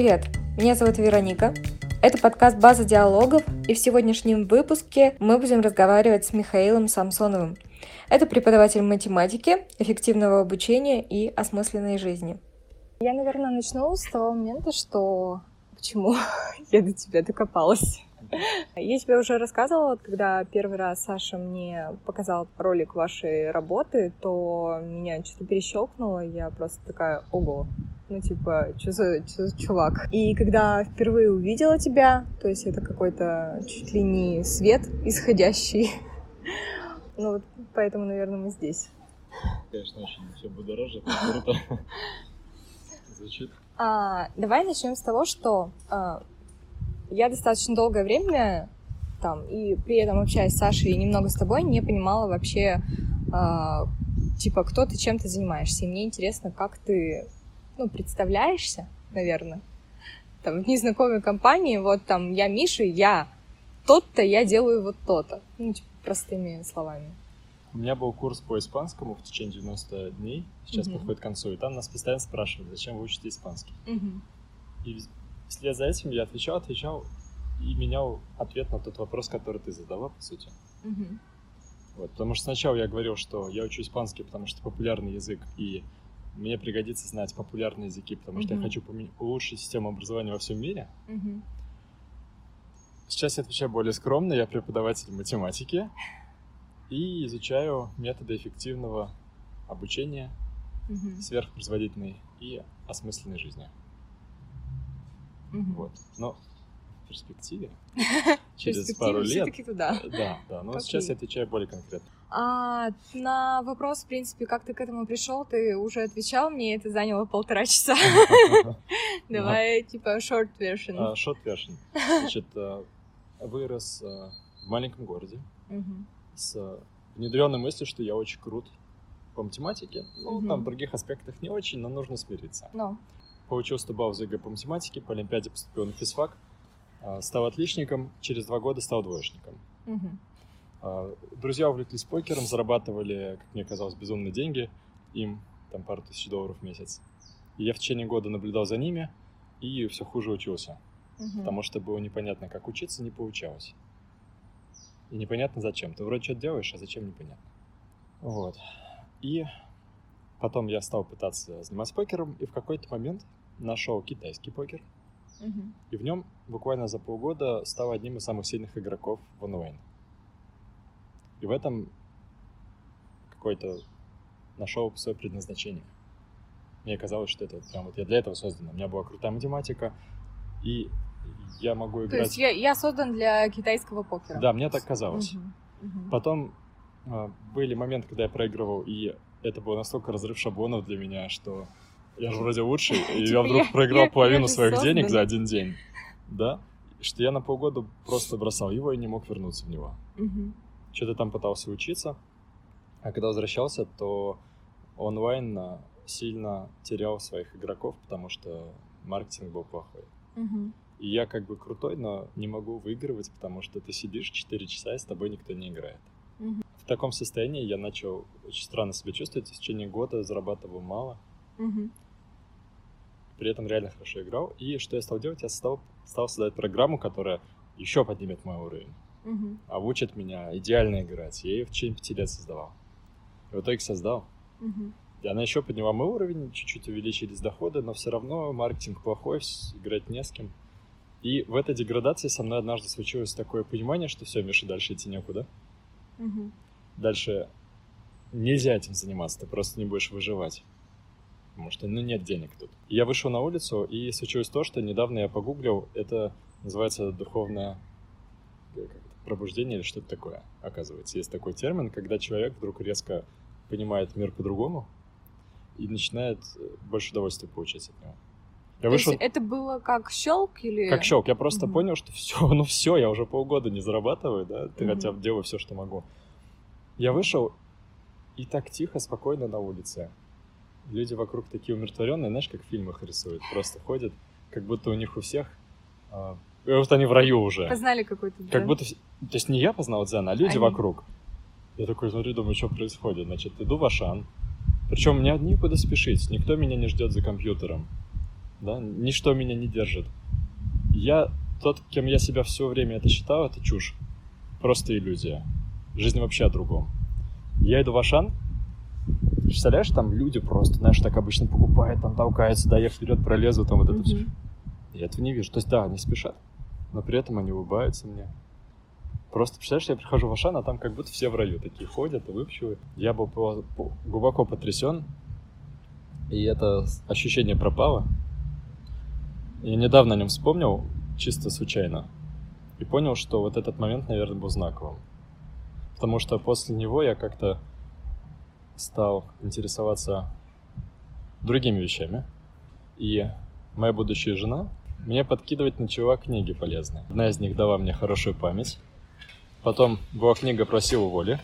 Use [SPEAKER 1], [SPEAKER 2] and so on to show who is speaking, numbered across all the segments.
[SPEAKER 1] Привет, меня зовут Вероника. Это подкаст «База диалогов», и в сегодняшнем выпуске мы будем разговаривать с Михаилом Самсоновым. Это преподаватель математики, эффективного обучения и осмысленной жизни.
[SPEAKER 2] Я, наверное, начну с того момента, что почему я до тебя докопалась. Я тебе уже рассказывала, когда первый раз Саша мне показал ролик вашей работы, то меня что-то перещелкнуло, я просто такая, ого, ну, типа, что за, что за чувак? И когда впервые увидела тебя, то есть это какой-то чуть ли не свет исходящий, ну, вот поэтому, наверное, мы здесь.
[SPEAKER 3] Конечно, очень все будоражит, круто звучит.
[SPEAKER 2] А, давай начнем с того, что а, я достаточно долгое время там, и при этом общаясь с Сашей и немного с тобой, не понимала вообще, э, типа, кто ты, чем ты занимаешься. И мне интересно, как ты, ну, представляешься, наверное, там, в незнакомой компании, вот там, я Миша, я тот-то, я делаю вот то-то. Ну, типа, простыми словами.
[SPEAKER 3] У меня был курс по испанскому в течение 90 дней, сейчас uh-huh. подходит к концу, и там нас постоянно спрашивали, зачем вы учите испанский. Uh-huh. И вслед за этим я отвечал, отвечал и менял ответ на тот вопрос, который ты задала, по сути. Угу. Вот, потому что сначала я говорил, что я учу испанский, потому что популярный язык, и мне пригодится знать популярные языки, потому угу. что я хочу улучшить систему образования во всем мире. Угу. Сейчас я отвечаю более скромно, я преподаватель математики и изучаю методы эффективного обучения, угу. сверхпроизводительной и осмысленной жизни. Угу. Вот. Но в перспективе, через пару лет...
[SPEAKER 2] все-таки туда.
[SPEAKER 3] Да, да. Но сейчас я отвечаю более конкретно.
[SPEAKER 2] А на вопрос, в принципе, как ты к этому пришел, ты уже отвечал, мне это заняло полтора часа. Давай, типа, short version.
[SPEAKER 3] А, short version. Значит, э, вырос э, в маленьком городе с внедренной мыслью, что я очень крут по математике. Ну, там в других аспектах не очень, но нужно смириться получил 100 баллов за ЕГЭ по математике, по Олимпиаде поступил на физфак, а, стал отличником, через два года стал двоечником. Угу. Друзья увлеклись покером, зарабатывали, как мне казалось, безумные деньги, им там пару тысяч долларов в месяц. И я в течение года наблюдал за ними и все хуже учился, угу. потому что было непонятно, как учиться, не получалось. И непонятно зачем. Ты вроде что-то делаешь, а зачем непонятно. Вот. И потом я стал пытаться заниматься покером, и в какой-то момент нашел китайский покер, угу. и в нем буквально за полгода стал одним из самых сильных игроков в онлайн. И в этом какой-то нашел свое предназначение. Мне казалось, что это прям вот я для этого создан. У меня была крутая математика, и я могу играть... То
[SPEAKER 2] есть я, я создан для китайского покера?
[SPEAKER 3] Да, мне так казалось. Угу. Угу. Потом э, были моменты, когда я проигрывал, и это был настолько разрыв шаблонов для меня, что я же вроде лучший, и я вдруг проиграл половину своих денег за один день, да, что я на полгода просто бросал его и не мог вернуться в него. Что-то там пытался учиться, а когда возвращался, то онлайн а, сильно терял своих игроков, потому что маркетинг был плохой. И я как бы крутой, но не могу выигрывать, потому что ты сидишь 4 часа, и с тобой никто не играет. В таком состоянии я начал очень странно себя чувствовать. В течение года зарабатывал мало. При этом реально хорошо играл. И что я стал делать? Я стал, стал создавать программу, которая еще поднимет мой уровень. Угу. А учит меня идеально играть. Я ее в течение пяти лет создавал. И в итоге создал. Угу. И она еще подняла мой уровень, чуть-чуть увеличились доходы, но все равно маркетинг плохой, играть не с кем. И в этой деградации со мной однажды случилось такое понимание, что все, Миша, дальше идти некуда. Угу. Дальше нельзя этим заниматься, ты просто не будешь выживать. Потому что, ну, нет денег тут. Я вышел на улицу, и случилось то, что недавно я погуглил, это называется духовное пробуждение или что-то такое, оказывается. Есть такой термин, когда человек вдруг резко понимает мир по-другому и начинает э, больше удовольствия получать от него.
[SPEAKER 2] Я То вышел... есть это было как щелк или...
[SPEAKER 3] Как щелк. Я просто угу. понял, что все, ну все, я уже полгода не зарабатываю, да, ты угу. хотя бы делаю все, что могу. Я вышел и так тихо, спокойно на улице. Люди вокруг такие умиротворенные, знаешь, как в фильмах рисуют. Просто ходят, как будто у них у всех... А, вот они в раю уже.
[SPEAKER 2] Познали какой-то
[SPEAKER 3] дзен. Как будто... То есть не я познал дзен, а люди они... вокруг. Я такой смотрю, думаю, что происходит. Значит, иду в Ашан. Причем мне никуда спешить, никто меня не ждет за компьютером. да, ничто меня не держит. Я, тот, кем я себя все время это считал, это чушь. Просто иллюзия. Жизнь вообще о другом. Я иду в Ашан, представляешь, там люди просто, знаешь, так обычно покупают, там толкаются, да, я вперед пролезу, там вот это все. Я этого не вижу. То есть, да, они спешат, но при этом они улыбаются мне. Просто, представляешь, я прихожу в Ашан, а там как будто все в раю такие ходят выпчивают. Я был глубоко потрясен, и это ощущение пропало. Я недавно о нем вспомнил, чисто случайно, и понял, что вот этот момент, наверное, был знаковым. Потому что после него я как-то стал интересоваться другими вещами. И моя будущая жена мне подкидывать начала книги полезные. Одна из них дала мне хорошую память. Потом была книга про силу воли.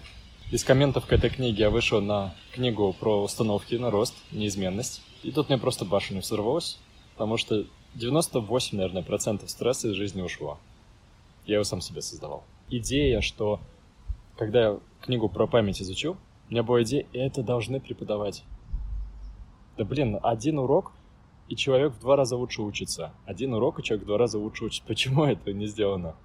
[SPEAKER 3] Из комментов к этой книге я вышел на книгу про установки на рост, неизменность. И тут мне просто башня взорвалась, потому что 98, наверное, процентов стресса из жизни ушло. Я его сам себе создавал. Идея, что когда я книгу про память изучил, у меня была идея, это должны преподавать. Да блин, один урок, и человек в два раза лучше учится. Один урок, и человек в два раза лучше учится. Почему это не сделано?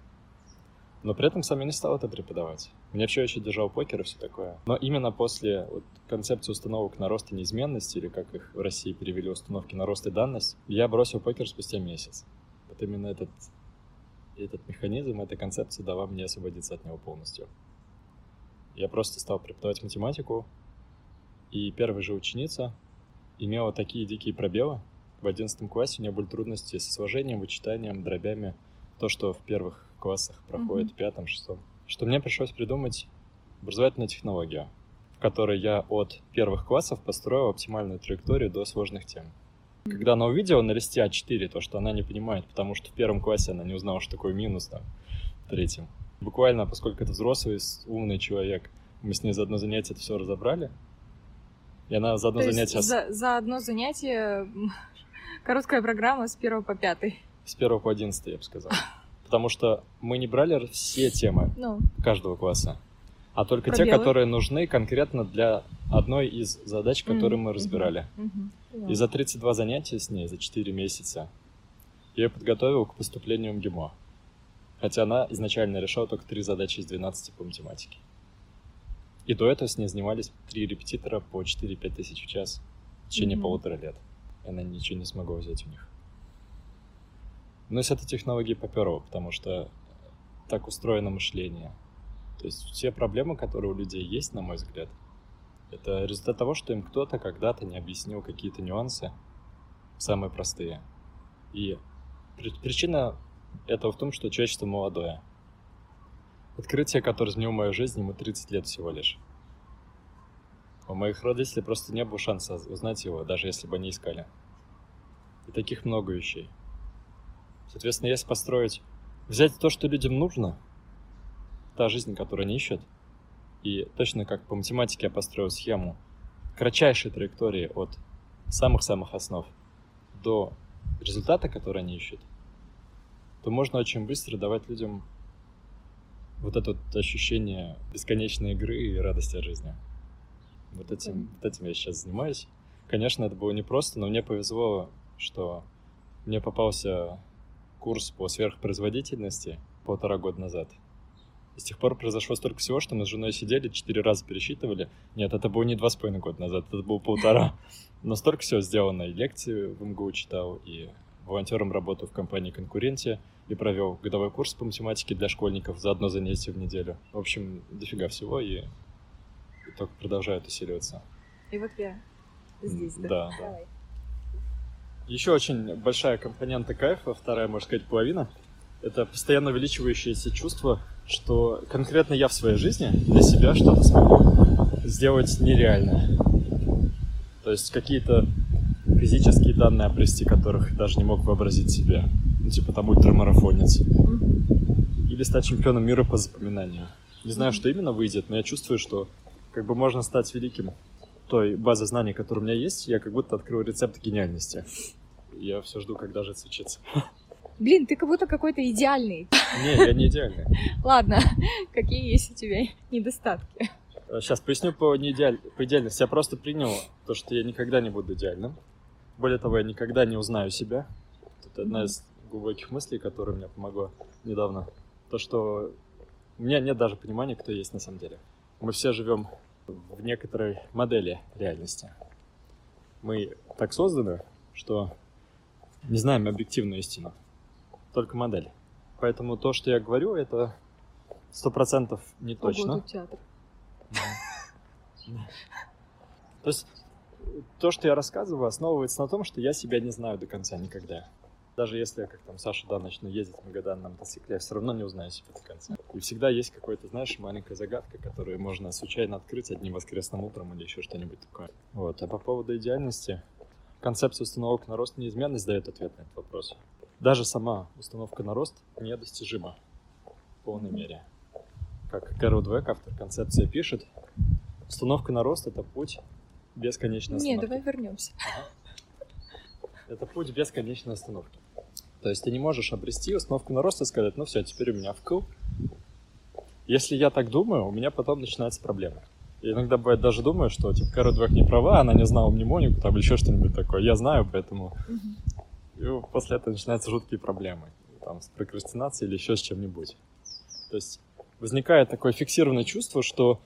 [SPEAKER 3] Но при этом сам я не стал это преподавать. Меня все еще держал покер и все такое. Но именно после вот, концепции установок на рост и неизменность, или как их в России перевели установки на рост и данность, я бросил покер спустя месяц. Вот именно этот, этот механизм, эта концепция дала мне освободиться от него полностью. Я просто стал преподавать математику, и первая же ученица имела такие дикие пробелы. В одиннадцатом классе у нее были трудности со сложением, вычитанием, дробями. То, что в первых классах проходит, mm-hmm. в пятом, шестом. Что мне пришлось придумать образовательную технологию, в которой я от первых классов построил оптимальную траекторию до сложных тем. Когда она увидела на листе А4 то, что она не понимает, потому что в первом классе она не узнала, что такое минус там, в третьем. Буквально, поскольку это взрослый, умный человек, мы с ней за одно занятие это все разобрали. И она за одно
[SPEAKER 2] то
[SPEAKER 3] занятие...
[SPEAKER 2] За, за одно занятие короткая программа с первого по пятый.
[SPEAKER 3] С первого по одиннадцатый, я бы сказал потому что мы не брали все темы ну. каждого класса, а только Пробелы. те, которые нужны конкретно для одной из задач, которые mm-hmm. мы разбирали. Mm-hmm. И за 32 занятия с ней, за 4 месяца, я ее подготовил к поступлению в МГИМО. Хотя она изначально решала только 3 задачи из 12 по математике. И до этого с ней занимались 3 репетитора по 4-5 тысяч в час в течение mm-hmm. полутора лет. И она ничего не смогла взять у них. Но с этой технологией поперло, потому что так устроено мышление. То есть все проблемы, которые у людей есть, на мой взгляд, это результат того, что им кто-то когда-то не объяснил какие-то нюансы, самые простые. И причина этого в том, что человечество молодое. Открытие, которое изменило мою жизнь, ему 30 лет всего лишь. У моих родителей просто не было шанса узнать его, даже если бы они искали. И таких много вещей. Соответственно, если построить, взять то, что людям нужно, та жизнь, которую они ищут, и точно как по математике я построил схему кратчайшей траектории от самых-самых основ до результата, который они ищут, то можно очень быстро давать людям вот это вот ощущение бесконечной игры и радости от жизни. Вот этим, вот этим я сейчас занимаюсь. Конечно, это было непросто, но мне повезло, что мне попался курс по сверхпроизводительности полтора года назад. с тех пор произошло столько всего, что мы с женой сидели, четыре раза пересчитывали. Нет, это было не два с половиной года назад, это было полтора. Но столько всего сделано. И лекции в МГУ читал, и волонтером работал в компании «Конкуренте», и провел годовой курс по математике для школьников за одно занятие в неделю. В общем, дофига всего, и, и только продолжает усиливаться.
[SPEAKER 2] И вот я здесь, да?
[SPEAKER 3] Да, да. Еще очень большая компонента кайфа, вторая, можно сказать, половина, это постоянно увеличивающееся чувство, что конкретно я в своей жизни для себя что-то смогу сделать нереальное. То есть какие-то физические данные обрести, которых даже не мог вообразить себе. Ну, типа там ультрамарафонец. Или стать чемпионом мира по запоминанию. Не знаю, что именно выйдет, но я чувствую, что как бы можно стать великим той базы знаний, которая у меня есть, я как будто открыл рецепт гениальности. Я все жду, когда же это случится.
[SPEAKER 2] Блин, ты как будто какой-то идеальный.
[SPEAKER 3] Не, я не идеальный.
[SPEAKER 2] Ладно, какие есть у тебя недостатки?
[SPEAKER 3] Сейчас поясню по, неидеаль... по идеальности. Я просто принял то, что я никогда не буду идеальным. Более того, я никогда не узнаю себя. Это одна из глубоких мыслей, которая мне помогла недавно. То, что у меня нет даже понимания, кто есть на самом деле. Мы все живем в некоторой модели реальности. Мы так созданы, что не знаем объективную истину, только модель. Поэтому то, что я говорю, это сто процентов не точно.
[SPEAKER 2] Ого, театр.
[SPEAKER 3] То есть то, что я рассказываю, основывается на том, что я себя не знаю до конца никогда. Даже если я, как там Саша, да, начну ездить в Магадан на мотоцикле, я все равно не узнаю себя до конца. И всегда есть какой-то, знаешь, маленькая загадка, которую можно случайно открыть одним воскресным утром или еще что-нибудь такое. Вот. А по поводу идеальности, концепция установок на рост неизменность дает ответ на этот вопрос. Даже сама установка на рост недостижима в полной мере. Как Кэрол Двек, автор концепции, пишет, установка на рост — это путь бесконечной
[SPEAKER 2] Не,
[SPEAKER 3] остановки.
[SPEAKER 2] давай вернемся.
[SPEAKER 3] Это путь бесконечной остановки. То есть ты не можешь обрести установку на рост и сказать, ну все, теперь у меня вкл. Если я так думаю, у меня потом начинаются проблемы. И иногда бывает даже думаю, что типа Кара Двух не права, она не знала мнемонику, там или еще что-нибудь такое. Я знаю, поэтому... И после этого начинаются жуткие проблемы. Там с прокрастинацией или еще с чем-нибудь. То есть возникает такое фиксированное чувство, что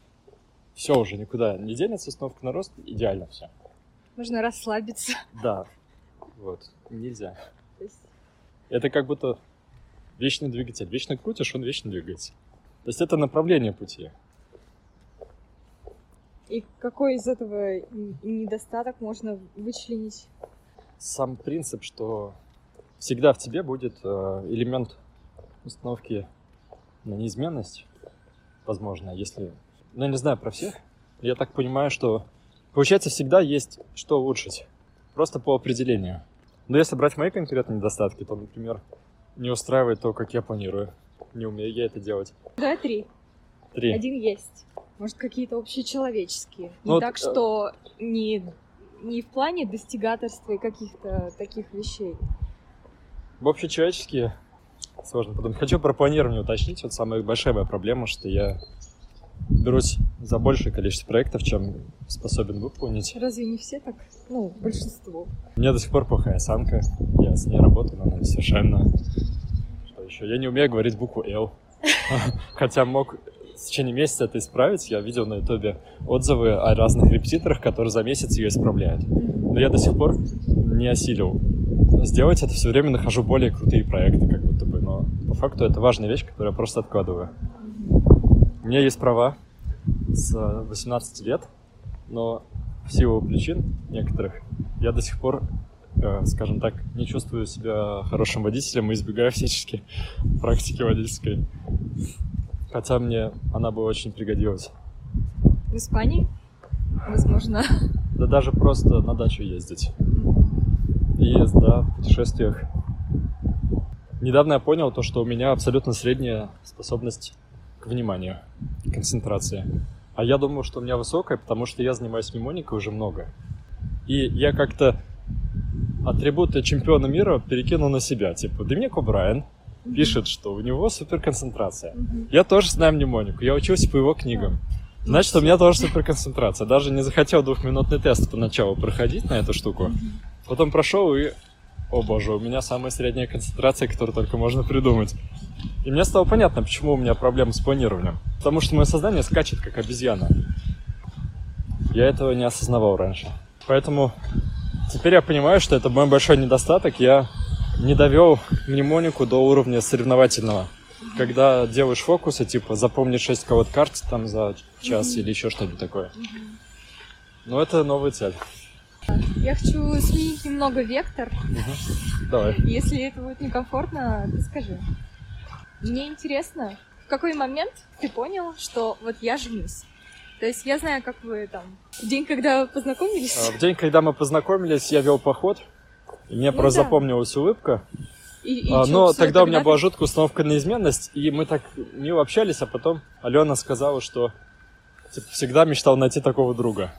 [SPEAKER 3] все уже никуда не денется, установка на рост, идеально все.
[SPEAKER 2] Можно расслабиться.
[SPEAKER 3] Да, вот, нельзя.
[SPEAKER 2] Есть
[SPEAKER 3] Это как будто вечный двигатель. Вечно крутишь, он вечно двигается. То есть это направление пути.
[SPEAKER 2] И какой из этого недостаток можно вычленить?
[SPEAKER 3] Сам принцип, что всегда в тебе будет э, элемент установки на неизменность, возможно, если... Ну, я не знаю про всех. Я так понимаю, что получается всегда есть что улучшить. Просто по определению. Но если брать мои конкретные недостатки, то, например, не устраивает то, как я планирую. Не умею я это делать.
[SPEAKER 2] Давай три.
[SPEAKER 3] Три.
[SPEAKER 2] Один есть. Может, какие-то общечеловеческие. Не
[SPEAKER 3] Ну вот,
[SPEAKER 2] так,
[SPEAKER 3] э,
[SPEAKER 2] что не, не в плане достигаторства и каких-то таких вещей.
[SPEAKER 3] В общечеловеческие сложно подумать. Хочу про планирование уточнить. Вот самая большая моя проблема, что я берусь за большее количество проектов, чем способен выполнить.
[SPEAKER 2] Разве не все так? Ну, большинство.
[SPEAKER 3] У меня до сих пор плохая осанка. Я с ней работаю, но она несовершенна. Что еще? Я не умею говорить букву «Л». Хотя мог в течение месяца это исправить. Я видел на ютубе отзывы о разных репетиторах, которые за месяц ее исправляют. Но я до сих пор не осилил сделать это. Все время нахожу более крутые проекты, как будто бы. Но по факту это важная вещь, которую я просто откладываю. У меня есть права с 18 лет, но в силу причин некоторых я до сих пор, э, скажем так, не чувствую себя хорошим водителем и избегаю всячески практики водительской. Хотя мне она бы очень пригодилась.
[SPEAKER 2] В Испании? Возможно.
[SPEAKER 3] Да даже просто на дачу ездить. И да, в путешествиях. Недавно я понял то, что у меня абсолютно средняя способность к вниманию, концентрации. А я думаю, что у меня высокая, потому что я занимаюсь мnemоникой уже много. И я как-то атрибуты чемпиона мира перекинул на себя. Типа, Доминик О'Брайен пишет, что у него суперконцентрация.
[SPEAKER 2] Мгм.
[SPEAKER 3] Я тоже знаю мнемонику, я учился по его книгам. Значит, у меня тоже суперконцентрация. Даже не захотел двухминутный тест поначалу проходить на эту штуку. Потом прошел и... О боже, у меня самая средняя концентрация, которую только можно придумать. И мне стало понятно, почему у меня проблемы с планированием. Потому что мое сознание скачет, как обезьяна. Я этого не осознавал раньше. Поэтому теперь я понимаю, что это мой большой недостаток. Я не довел мнемонику до уровня соревновательного. Когда делаешь фокусы, типа запомнить 6 колод карт там за час или еще что-нибудь такое. Но это новая цель.
[SPEAKER 2] Я хочу сменить немного вектор.
[SPEAKER 3] Давай.
[SPEAKER 2] Если это будет некомфортно, ты скажи. Мне интересно, в какой момент ты понял, что вот я женюсь? То есть я знаю, как вы там... В день, когда вы познакомились...
[SPEAKER 3] А, В день, когда мы познакомились, я вел поход. И мне
[SPEAKER 2] Ну
[SPEAKER 3] просто
[SPEAKER 2] да.
[SPEAKER 3] запомнилась улыбка.
[SPEAKER 2] и- и
[SPEAKER 3] А, но тогда у меня была жуткая установка на изменность, и мы так мило общались, а потом Алена сказала, что типа, всегда мечтал найти такого друга.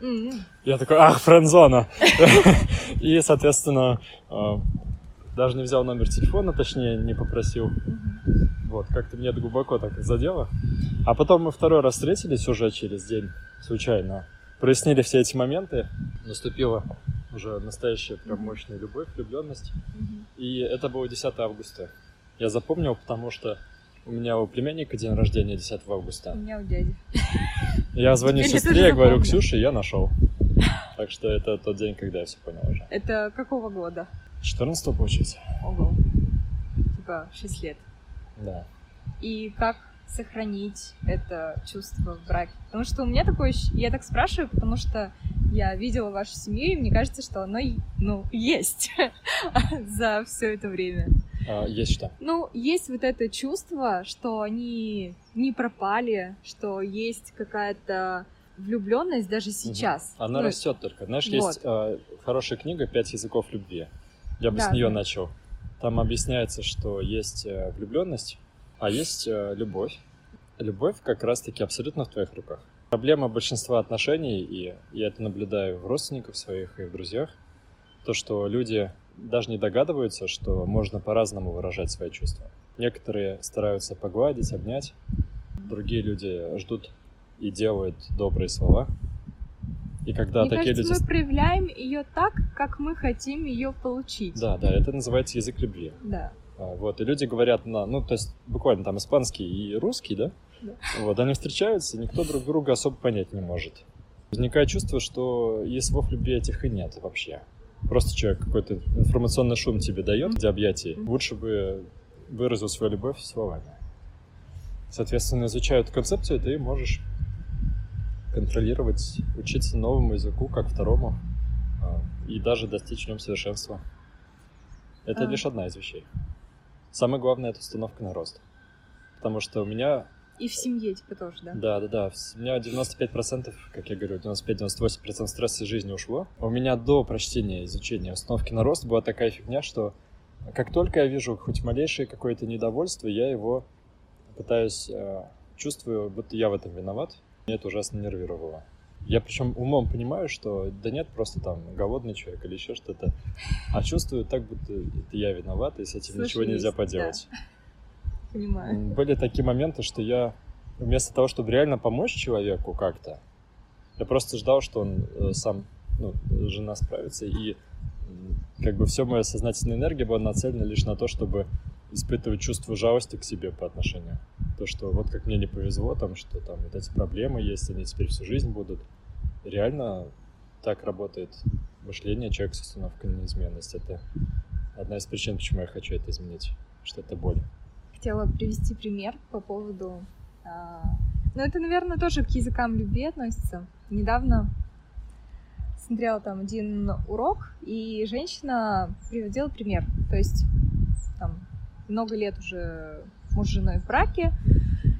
[SPEAKER 2] М,
[SPEAKER 3] Я такой, ах, френдзона. И, соответственно, э, даже не взял номер телефона, точнее, не попросил. Вот, как-то меня это глубоко так задело. А потом мы второй раз встретились уже через день, случайно. Прояснили все эти моменты. Наступила уже настоящая прям мощная любовь, влюбленность. И это было 10 августа. Я запомнил, потому что у меня у племянника день рождения 10 августа.
[SPEAKER 2] У меня у дяди.
[SPEAKER 3] Я звоню
[SPEAKER 2] Теперь
[SPEAKER 3] сестре,
[SPEAKER 2] это
[SPEAKER 3] говорю. Ксюша, я нашел. Так что это тот день, когда я все понял уже.
[SPEAKER 2] Это какого года?
[SPEAKER 3] 14 получается.
[SPEAKER 2] Ого. Типа 6 лет.
[SPEAKER 3] Да.
[SPEAKER 2] И как сохранить это чувство в браке? Потому что у меня такое... Я так спрашиваю, потому что я видела вашу семью, и мне кажется, что оно, ну, есть за все это время.
[SPEAKER 3] А, есть что?
[SPEAKER 2] Ну, есть вот это чувство, что они не пропали, что есть какая-то влюбленность даже сейчас.
[SPEAKER 3] Она
[SPEAKER 2] Ну,
[SPEAKER 3] растет только. Знаешь,
[SPEAKER 2] вот.
[SPEAKER 3] есть а, хорошая книга «Пять языков любви». Я бы
[SPEAKER 2] Да,
[SPEAKER 3] с нее
[SPEAKER 2] да.
[SPEAKER 3] начал. Там объясняется, что есть влюбленность, а есть э, любовь. Любовь как раз-таки абсолютно в твоих руках. Проблема большинства отношений, и я это наблюдаю в родственниках своих и в друзьях, то, что люди даже не догадываются, что можно по-разному выражать свои чувства. Некоторые стараются погладить, обнять, другие люди ждут и делают добрые слова. И когда
[SPEAKER 2] Мне
[SPEAKER 3] такие
[SPEAKER 2] кажется,
[SPEAKER 3] люди...
[SPEAKER 2] мы проявляем ее так, как мы хотим ее получить.
[SPEAKER 3] Да, да, это называется язык любви.
[SPEAKER 2] Да.
[SPEAKER 3] А, Вот, и люди говорят на, ну, то есть буквально там испанский и русский, да?
[SPEAKER 2] Да.
[SPEAKER 3] Вот, они встречаются, никто друг друга особо понять не может. Возникает чувство, что и слов любви этих и нет вообще. Просто человек какой-то информационный шум тебе дает для объятий. Лучше бы выразил свою любовь словами. Соответственно, изучая эту концепцию, ты можешь контролировать, учиться новому языку, как второму, а, и даже достичь в нем совершенства. Это
[SPEAKER 2] А.
[SPEAKER 3] лишь одна из вещей. Самое главное это установка на рост. Потому что у меня,
[SPEAKER 2] И в семье типа тоже, да?
[SPEAKER 3] да, да, да, у меня 95%, как я говорю, 95-98% стресса из жизни ушло. У меня до прочтения, изучения установки на рост была такая фигня, что как только я вижу хоть малейшее какое-то недовольство, я его пытаюсь, э, чувствую, будто я в этом виноват. Меня это ужасно нервировало. Я причем умом понимаю, что да нет, просто там голодный человек или еще что-то. А чувствую так, будто это я виноват, и с этим
[SPEAKER 2] Слушай,
[SPEAKER 3] ничего нельзя
[SPEAKER 2] есть,
[SPEAKER 3] поделать.
[SPEAKER 2] Понимаю.
[SPEAKER 3] М, Были такие моменты, что я вместо того, чтобы реально помочь человеку как-то, я просто ждал, что он э, сам, ну, жена справится, и как бы все моя сознательная энергия была нацелена лишь на то, чтобы испытывать чувство жалости к себе по отношению. То, что вот как мне не повезло, там, что там вот эти проблемы есть, они теперь всю жизнь будут. Реально так работает мышление человека с установкой на неизменность. Это одна из причин, почему я хочу это изменить, что это боль.
[SPEAKER 2] Хотела привести пример по поводу... а, Ну, это, наверное, тоже к языкам любви относится. Недавно смотрела там один урок, и женщина приводила пример. То есть много лет уже муж с женой в браке,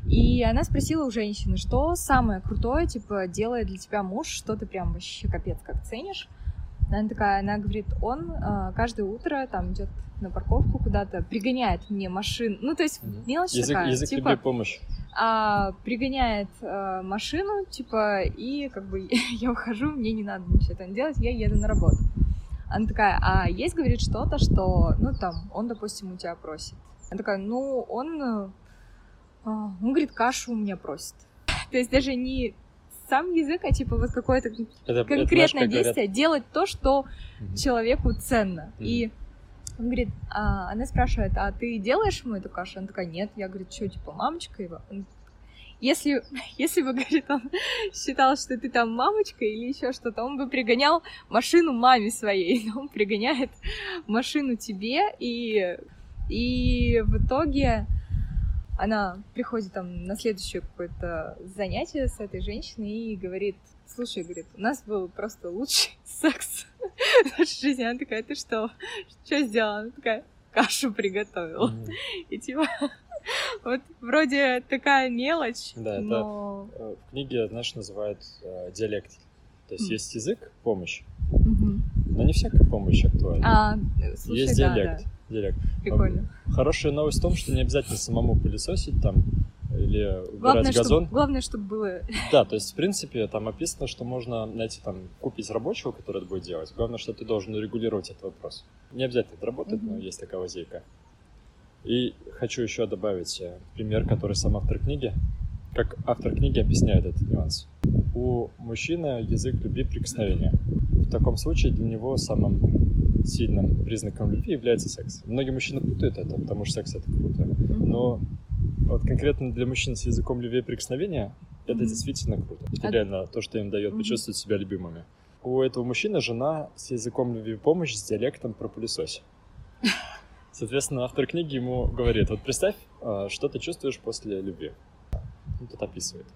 [SPEAKER 2] и она спросила у женщины, что самое крутое, типа, делает для тебя муж, что ты прям вообще капец как ценишь. Она такая, она говорит, он а, каждое утро там идет на парковку куда-то, пригоняет мне машину. Ну, то есть
[SPEAKER 3] Мгм.
[SPEAKER 2] мелочь
[SPEAKER 3] Язык,
[SPEAKER 2] такая,
[SPEAKER 3] язык
[SPEAKER 2] типа,
[SPEAKER 3] любви помощь.
[SPEAKER 2] а, пригоняет а, машину, типа, и как бы я ухожу, мне не надо ничего там делать, я еду на работу. Она такая, а есть, говорит, что-то, что, ну, там, он, допустим, у тебя просит. Она такая, ну, он, э, а, он, говорит, кашу у меня просит. То есть даже не сам язык, а типа вот какое-то
[SPEAKER 3] Это, это, знаешь,
[SPEAKER 2] конкретное
[SPEAKER 3] как говорят,
[SPEAKER 2] действие, делать то, что
[SPEAKER 3] Мгм.
[SPEAKER 2] человеку ценно.
[SPEAKER 3] Мгм.
[SPEAKER 2] И он говорит, а, она спрашивает, а ты делаешь ему эту кашу? Она такая, нет. Я говорю, что, типа, мамочка его? Он, Если, если бы, говорит, он считал, что ты там мамочка или еще что-то, он бы пригонял машину маме своей, но он пригоняет машину тебе, и, и в итоге она приходит там на следующее какое-то занятие с этой женщиной и говорит, слушай, говорит, у нас был просто лучший секс в нашей жизни. Она такая, ты что? Что сделала? Она такая, кашу приготовила.
[SPEAKER 3] Мгм.
[SPEAKER 2] И типа, вот вроде такая мелочь,
[SPEAKER 3] Да, это-
[SPEAKER 2] но...
[SPEAKER 3] Э, В книге, знаешь, называют э, диалект. То есть
[SPEAKER 2] М.
[SPEAKER 3] есть язык, помощь,
[SPEAKER 2] Мгм.
[SPEAKER 3] но не всякая помощь актуальна.
[SPEAKER 2] А, э, слушай,
[SPEAKER 3] есть
[SPEAKER 2] да,
[SPEAKER 3] диалект.
[SPEAKER 2] да,
[SPEAKER 3] диалект.
[SPEAKER 2] прикольно.
[SPEAKER 3] Хорошая новость в том, что не обязательно самому пылесосить там или убирать
[SPEAKER 2] Главное,
[SPEAKER 3] газон.
[SPEAKER 2] чтобы, главное, чтобы было...
[SPEAKER 3] Да, то есть, в принципе, там описано, что можно найти там, купить рабочего, который это будет делать. Главное, что ты должен регулировать этот вопрос. Не обязательно это работает,
[SPEAKER 2] Мгм.
[SPEAKER 3] но есть такая лазейка. И хочу еще добавить э, пример, который сам автор книги, как автор книги объясняет этот нюанс. У мужчины язык любви прикосновения. В таком случае для него самым сильным признаком любви является секс. Многие мужчины путают это, потому что секс это круто. Но вот конкретно для мужчин с языком любви и прикосновения это mm-hmm. действительно круто. Это а... реально то, что им дает mm-hmm. почувствовать себя любимыми. У этого мужчины жена с языком любви и помощи, с диалектом про пылесось. Соответственно, автор книги ему говорит, вот представь, а, что ты чувствуешь после любви. Он тут описывает.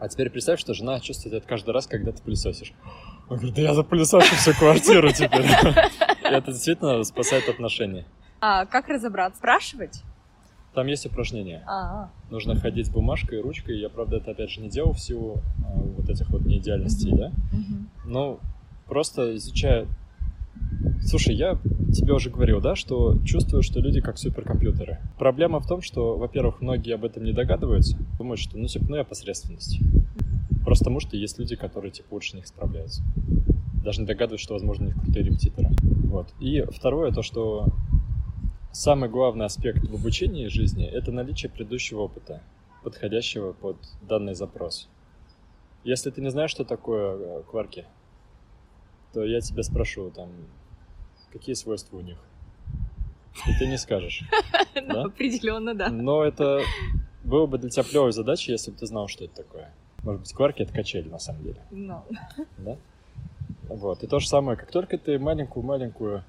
[SPEAKER 3] А теперь представь, что жена чувствует это каждый раз, когда ты пылесосишь. Он говорит, да я запылесошу всю квартиру теперь. Это действительно спасает отношения.
[SPEAKER 2] А как разобраться? Спрашивать?
[SPEAKER 3] Там есть упражнения. А-а. Нужно ходить с бумажкой и ручкой. Я, правда, это опять же не делал в силу а, вот этих вот неидеальностей, да? Mm-hmm. Но просто изучая... Слушай, я тебе уже говорил, да, что чувствую, что люди как суперкомпьютеры. Проблема в том, что, во-первых, многие об этом не догадываются. Думают, что, ну, типа, ну, я посредственность. Просто потому что есть люди, которые, типа, лучше них справляются. Даже не догадываются, что, возможно, у них крутые репетиторы. Вот. И второе, то, что Самый главный аспект в обучении жизни – это наличие предыдущего опыта, подходящего под данный запрос. Если ты не знаешь, что такое э, кварки, то я тебя спрошу, там, какие свойства у них. И ты не скажешь.
[SPEAKER 2] Ну, определенно, да.
[SPEAKER 3] Но это было бы для тебя плевой задачей, если бы ты знал, что это такое. Может быть, кварки — это качели, на самом деле.
[SPEAKER 2] Ну.
[SPEAKER 3] Да? Вот. И то же самое, как только ты маленькую-маленькую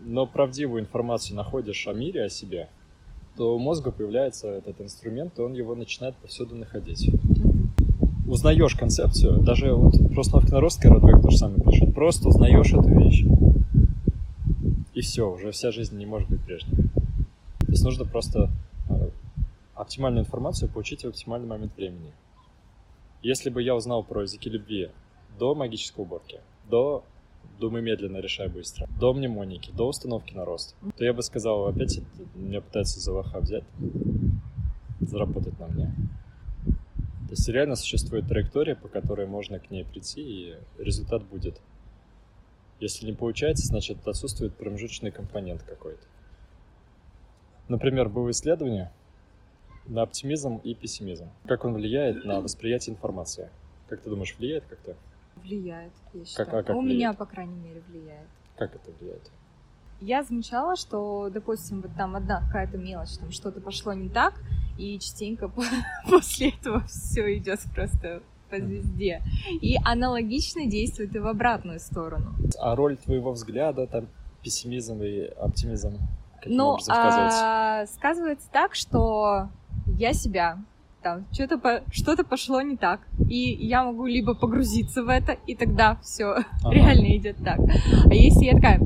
[SPEAKER 3] но правдивую информацию находишь о мире, о себе, то у мозга появляется этот инструмент, и он его начинает повсюду находить. Узнаешь концепцию, даже вот просто на русской Радвек то же самое пишет, просто узнаешь эту вещь. И все, уже вся жизнь не может быть прежней. То есть нужно просто э, оптимальную информацию получить в оптимальный момент времени. Если бы я узнал про языки любви до магической уборки, до думай медленно, решай быстро. До мнемоники, до установки на рост. То я бы сказал, опять меня пытаются за лоха взять, заработать на мне. То есть реально существует траектория, по которой можно к ней прийти, и результат будет. Если не получается, значит отсутствует промежуточный компонент какой-то. Например, было исследование на оптимизм и пессимизм. Как он влияет на восприятие информации. Как ты думаешь, влияет как-то?
[SPEAKER 2] Влияет, я считаю.
[SPEAKER 3] Как, а как
[SPEAKER 2] У
[SPEAKER 3] влияет?
[SPEAKER 2] меня, по крайней мере, влияет.
[SPEAKER 3] Как это влияет?
[SPEAKER 2] Я замечала, что, допустим, вот там одна какая-то мелочь, там что-то пошло не так, и частенько после этого все идет просто по звезде. И аналогично действует и в обратную сторону.
[SPEAKER 3] А роль твоего взгляда, там, пессимизм и оптимизм,
[SPEAKER 2] ну? А, сказывается так, что я себя там что-то по, что-то пошло не так, и я могу либо погрузиться в это, и тогда все ага. реально идет так. А если я такая,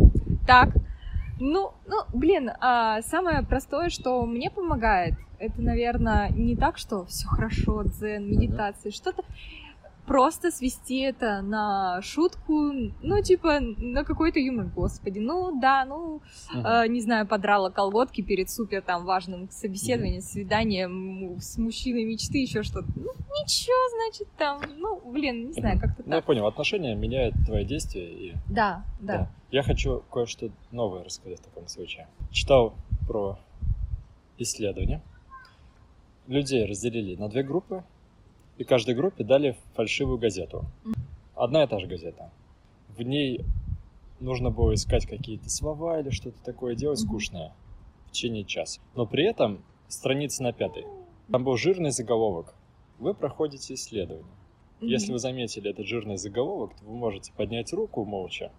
[SPEAKER 2] так, ну, ну, блин, а самое простое, что мне помогает, это, наверное, не так, что все хорошо, дзен, медитация, ага. что-то просто свести это на шутку, ну, типа, на какой-то юмор, господи. Ну, да, ну, uh-huh. э, не знаю, подрала колготки перед супер там важным собеседованием, свиданием с мужчиной мечты, еще что-то. Ну, ничего, значит, там, ну, блин, не знаю, как-то
[SPEAKER 3] ну, так. я понял, отношения меняют твои действия и...
[SPEAKER 2] Да, да. да.
[SPEAKER 3] Я хочу кое-что новое рассказать в таком случае. Читал про исследования. Людей разделили на две группы, и каждой группе дали фальшивую газету. Одна и та же газета. В ней нужно было искать какие-то слова или что-то такое делать скучное в течение часа. Но при этом страница на пятой. Там был жирный заголовок. Вы проходите исследование. Если вы заметили этот жирный заголовок, то вы можете поднять руку молча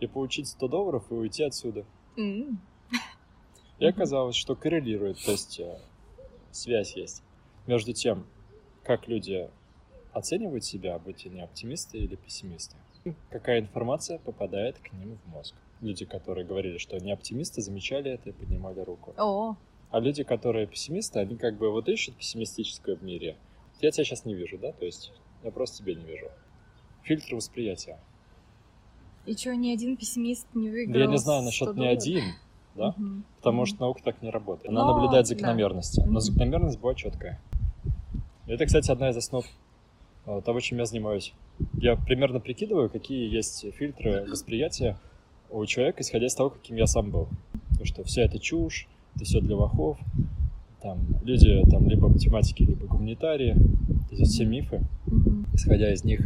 [SPEAKER 3] и получить 100 долларов и уйти отсюда. И оказалось, что коррелирует, то есть э, связь есть между тем, как люди оценивают себя, будь они оптимисты или пессимисты. Какая информация попадает к ним в мозг. Люди, которые говорили, что они оптимисты, замечали это и поднимали руку.
[SPEAKER 2] О.
[SPEAKER 3] А люди, которые пессимисты, они как бы вот ищут пессимистическое в мире. Я тебя сейчас не вижу, да? То есть я просто тебя не вижу. Фильтр восприятия.
[SPEAKER 2] И что, ни один пессимист не выиграл?
[SPEAKER 3] Я не знаю насчет ни один, да? Угу. Потому угу. что наука так не работает. Она Но... наблюдает закономерности. Да. Но закономерность была четкая. Это, кстати, одна из основ э, того, чем я занимаюсь. Я примерно прикидываю, какие есть фильтры восприятия у человека, исходя из того, каким я сам был. Потому что вся эта чушь, это все для лохов, там люди там либо математики, либо гуманитарии, это все мифы. Исходя из них,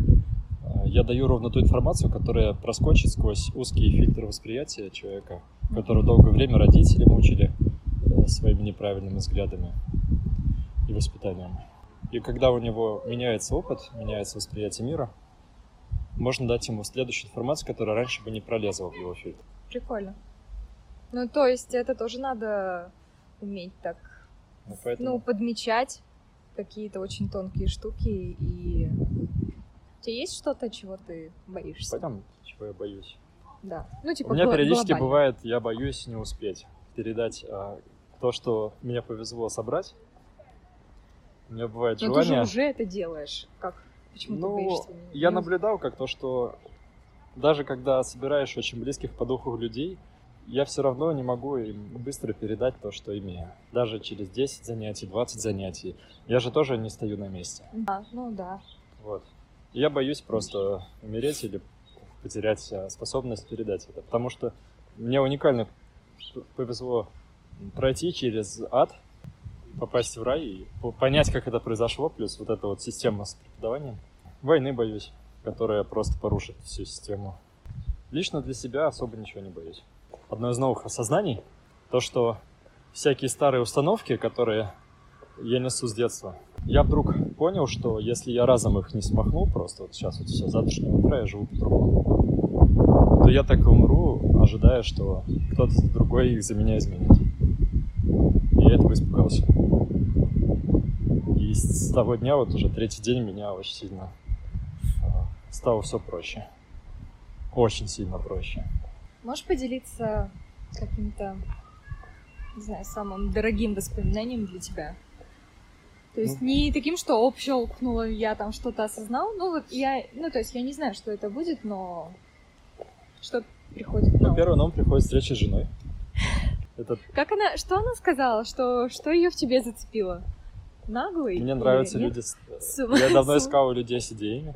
[SPEAKER 3] я даю ровно ту информацию, которая проскочит сквозь узкие фильтры восприятия человека, которого долгое время родители мучили э, своими неправильными взглядами и воспитанием. И когда у него меняется опыт, меняется восприятие мира, можно дать ему следующую информацию, которая раньше бы не пролезла в его фильтр.
[SPEAKER 2] Прикольно. Ну, то есть это тоже надо уметь так,
[SPEAKER 3] ну, поэтому...
[SPEAKER 2] ну подмечать какие-то очень тонкие штуки и... У тебя есть что-то, чего ты боишься?
[SPEAKER 3] Пойдем, чего я боюсь.
[SPEAKER 2] Да. Ну, типа
[SPEAKER 3] У меня периодически
[SPEAKER 2] глобально.
[SPEAKER 3] бывает, я боюсь не успеть передать а, то, что мне повезло собрать. У меня бывает
[SPEAKER 2] Но
[SPEAKER 3] желание...
[SPEAKER 2] ты же уже это делаешь. Как? Почему
[SPEAKER 3] ну,
[SPEAKER 2] ты боишься?
[SPEAKER 3] я наблюдал как то, что даже когда собираешь очень близких по духу людей, я все равно не могу им быстро передать то, что имею. Даже через 10 занятий, 20 занятий. Я же тоже не стою на месте.
[SPEAKER 2] Да, ну да.
[SPEAKER 3] Вот. Я боюсь просто умереть или потерять а, способность передать это. Потому что мне уникально повезло пройти через ад, попасть в рай и понять, как это произошло, плюс вот эта вот система с преподаванием. Войны боюсь, которая просто порушит всю систему. Лично для себя особо ничего не боюсь. Одно из новых осознаний, то, что всякие старые установки, которые я несу с детства, я вдруг понял, что если я разом их не смахнул, просто вот сейчас вот все, завтрашнего утра я живу по-другому, то я так и умру, ожидая, что кто-то другой их за меня изменит. Я этого испугался. И с того дня, вот уже третий день, меня очень сильно а, стало все проще. Очень сильно проще.
[SPEAKER 2] Можешь поделиться каким-то, не знаю, самым дорогим воспоминанием для тебя? То есть ну, не таким, что оп, щелкнуло, я там что-то осознал. Ну вот я, ну то есть я не знаю, что это будет, но что приходит
[SPEAKER 3] на Ну, первое, нам приходит встреча с женой.
[SPEAKER 2] Это... Как она, что она сказала, что, что ее в тебе зацепило? Наглый?
[SPEAKER 3] Мне нравятся люди... С... Я давно искал людей с идеями.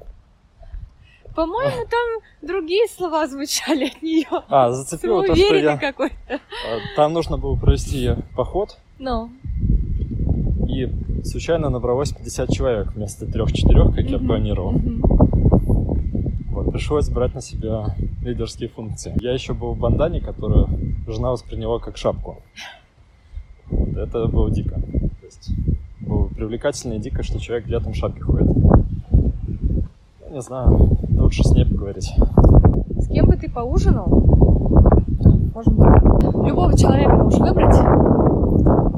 [SPEAKER 2] По-моему, там другие слова звучали от нее.
[SPEAKER 3] А, зацепило то, что я... какой-то. А, там нужно было провести поход.
[SPEAKER 2] Ну.
[SPEAKER 3] И случайно набралось 50 человек вместо трех-четырех, как я планировал. Вот, пришлось брать на себя лидерские функции. Я еще был в бандане, которую жена восприняла как шапку. Это было дико. Привлекательно и дико, что человек летом в шапке ходит. Не знаю, лучше с ней поговорить.
[SPEAKER 2] С кем бы ты поужинал? Можем Любого человека можешь выбрать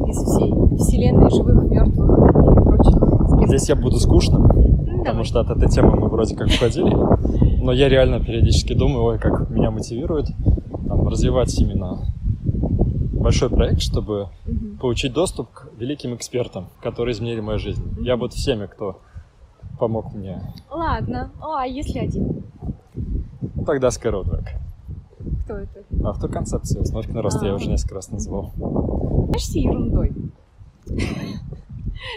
[SPEAKER 2] из всей вселенной живых, мертвых и прочих.
[SPEAKER 3] Здесь я буду скучным, ну, потому давай. что от этой темы мы вроде как уходили. Но я реально периодически думаю, ой, как меня мотивирует там, развивать именно большой проект, чтобы угу. получить доступ к великим экспертам, которые изменили мою жизнь. Угу. Я буду всеми, кто помог мне.
[SPEAKER 2] Ладно. О, а если один?
[SPEAKER 3] Ну, тогда Skyrotback.
[SPEAKER 2] Кто это?
[SPEAKER 3] Автоконцепция, установки на рост, а я уже несколько раз называл.
[SPEAKER 2] Занимаешься ерундой?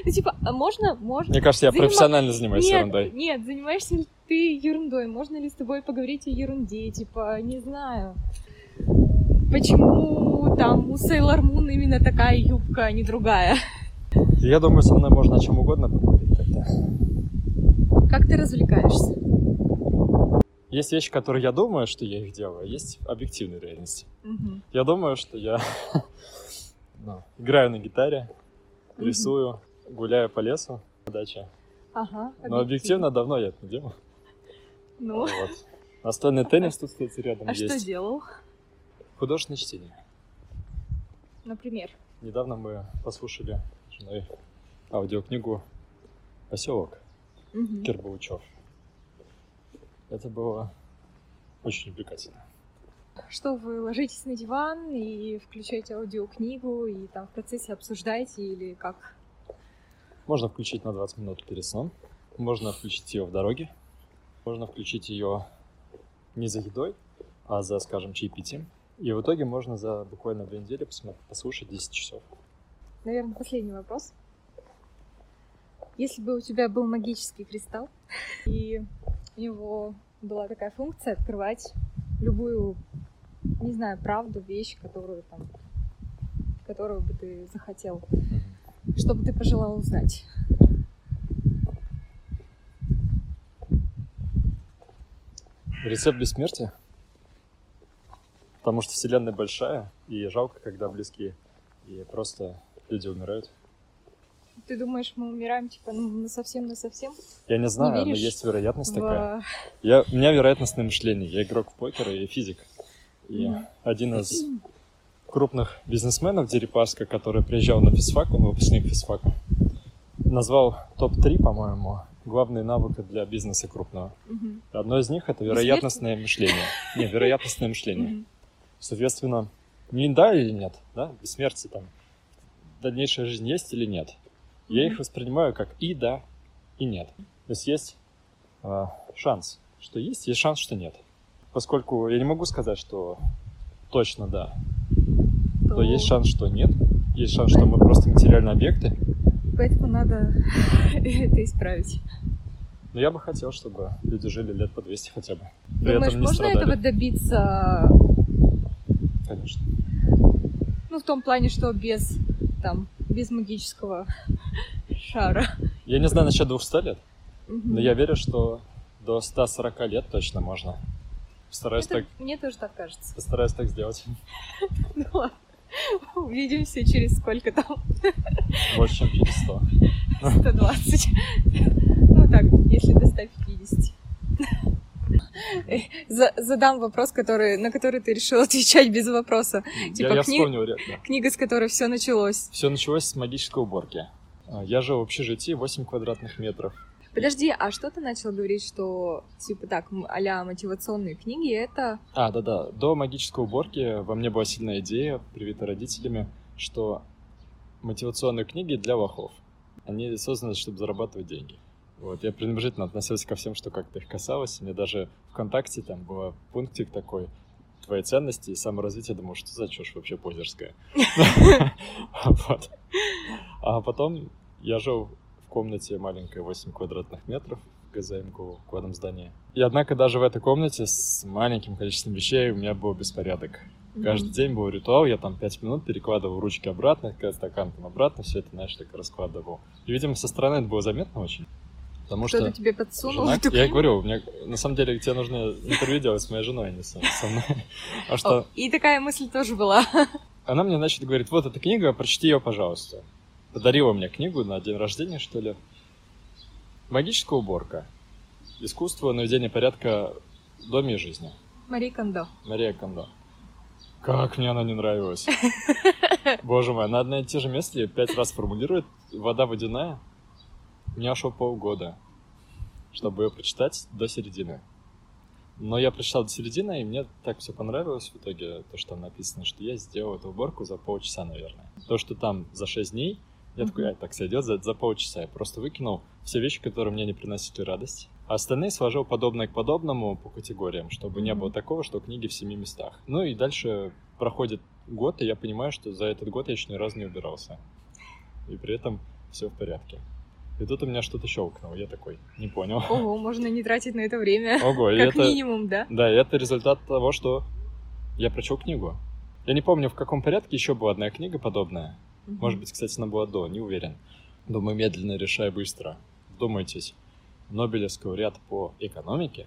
[SPEAKER 2] Ну, типа, а можно, можно...
[SPEAKER 3] Мне кажется, я Заним... профессионально занимаюсь
[SPEAKER 2] нет,
[SPEAKER 3] ерундой.
[SPEAKER 2] Нет, занимаешься ли ты ерундой? Можно ли с тобой поговорить о ерунде? Типа, не знаю, почему там у Sailor Moon именно такая юбка, а не другая?
[SPEAKER 3] Я думаю, со мной можно о чем угодно поговорить тогда.
[SPEAKER 2] Как ты развлекаешься?
[SPEAKER 3] Есть вещи, которые я думаю, что я их делаю, а есть объективная реальность. Угу. Я думаю, что я ну, играю на гитаре, угу. рисую, гуляю по лесу на даче.
[SPEAKER 2] Ага,
[SPEAKER 3] Но объективно давно я это не делал.
[SPEAKER 2] Ну. Вот.
[SPEAKER 3] Настольный теннис тут, кстати, рядом
[SPEAKER 2] а
[SPEAKER 3] есть.
[SPEAKER 2] А что делал?
[SPEAKER 3] Художественное чтение.
[SPEAKER 2] Например?
[SPEAKER 3] Недавно мы послушали с женой аудиокнигу «Поселок» угу. Кирбаучев. Это было очень увлекательно.
[SPEAKER 2] Что вы ложитесь на диван и включаете аудиокнигу, и там в процессе обсуждаете или как?
[SPEAKER 3] Можно включить на 20 минут перед сном, можно включить ее в дороге, можно включить ее не за едой, а за, скажем, чаепитием. И в итоге можно за буквально две недели послушать 10 часов.
[SPEAKER 2] Наверное, последний вопрос. Если бы у тебя был магический кристалл, и у него была такая функция открывать любую, не знаю, правду, вещь, которую там, которую бы ты захотел, что бы ты пожелал узнать.
[SPEAKER 3] Рецепт бессмертия? Потому что вселенная большая, и жалко, когда близкие, и просто люди умирают.
[SPEAKER 2] Ты думаешь, мы умираем, типа, ну, на совсем, на совсем?
[SPEAKER 3] Я не знаю,
[SPEAKER 2] не
[SPEAKER 3] но есть вероятность
[SPEAKER 2] в...
[SPEAKER 3] такая. Я, у меня вероятностное мышление. Я игрок в покер и физик. И mm. один из крупных бизнесменов Дерипаска, который приезжал на физфак, он выпускник физфака, назвал топ-3, по-моему, главные навыки для бизнеса крупного. Mm-hmm. Одно из них это вероятностное мышление. Не, вероятностное мышление. Mm-hmm. Соответственно, не да или нет, да, бессмертие там, дальнейшая жизнь есть или нет. Я их воспринимаю как и да, и нет. То есть есть э, шанс, что есть, есть шанс, что нет. Поскольку я не могу сказать, что точно да, то, то есть шанс, что нет. Есть шанс, что мы просто материальные объекты.
[SPEAKER 2] Поэтому надо это исправить.
[SPEAKER 3] Но я бы хотел, чтобы люди жили лет по 200 хотя бы.
[SPEAKER 2] При Думаешь, этом не можно страдали. этого добиться?
[SPEAKER 3] Конечно.
[SPEAKER 2] Ну, в том плане, что без там без магического шара.
[SPEAKER 3] Я не знаю насчет 200 лет, угу. но я верю, что до 140 лет точно можно. Постараюсь
[SPEAKER 2] Это,
[SPEAKER 3] так...
[SPEAKER 2] Мне тоже так кажется.
[SPEAKER 3] Постараюсь так сделать.
[SPEAKER 2] Ну ладно. Увидимся через сколько там?
[SPEAKER 3] Больше, чем через 100.
[SPEAKER 2] 120. Ну так, если до 150. Задам вопрос, который, на который ты решил отвечать без вопроса.
[SPEAKER 3] Типа, я, кни... вспомнил, да.
[SPEAKER 2] Книга, с которой все началось.
[SPEAKER 3] Все началось с магической уборки. А, я жил в общежитии 8 квадратных метров.
[SPEAKER 2] Подожди, а что ты начал говорить, что, типа так, а мотивационные книги это...
[SPEAKER 3] А, да-да, до магической уборки во мне была сильная идея, привита родителями, что мотивационные книги для лохов. Они созданы, чтобы зарабатывать деньги. Вот, я пренебрежительно относился ко всем, что как-то их касалось. Мне даже ВКонтакте там был пунктик такой, твои ценности и саморазвитие. Думал, что за чушь вообще позерская. А потом я жил в комнате маленькой 8 квадратных метров в ГЗМКУ, в квадном здании. И однако даже в этой комнате с маленьким количеством вещей у меня был беспорядок. Каждый день был ритуал, я там 5 минут перекладывал ручки обратно, стакан там обратно, все это, знаешь, так раскладывал. И, видимо, со стороны это было заметно очень. Потому
[SPEAKER 2] Кто-то что тебе подсунул
[SPEAKER 3] жена, Я говорю, мне, на самом деле тебе нужно интервью делать с моей женой, а не со, со мной. А что... О,
[SPEAKER 2] и такая мысль тоже была.
[SPEAKER 3] Она мне, значит, говорит, вот эта книга, прочти ее, пожалуйста. Подарила мне книгу на день рождения, что ли. Магическая уборка. Искусство наведения порядка в доме и жизни.
[SPEAKER 2] Мария Кондо.
[SPEAKER 3] Мария Кондо. Как мне она не нравилась. Боже мой, она одна и те же мысли пять раз формулирует. Вода водяная. Меня ушло полгода, чтобы ее прочитать до середины. Но я прочитал до середины, и мне так все понравилось в итоге, то, что написано, что я сделал эту уборку за полчаса, наверное. То, что там за 6 дней, я mm-hmm. такой, а, так сойдет за, за полчаса. Я просто выкинул все вещи, которые мне не приносили радость. А остальные сложил подобное к подобному по категориям, чтобы mm-hmm. не было такого, что книги в семи местах. Ну и дальше проходит год, и я понимаю, что за этот год я еще ни разу не убирался. И при этом все в порядке. И тут у меня что-то щелкнуло. Я такой, не понял.
[SPEAKER 2] Ого, можно не тратить на это время. Ого, как это, минимум, да?
[SPEAKER 3] Да, и это результат того, что я прочел книгу. Я не помню, в каком порядке еще была одна книга подобная. Угу. Может быть, кстати, она была до, не уверен. Думаю, медленно решай быстро. Вдумайтесь. Нобелевский ряд по экономике,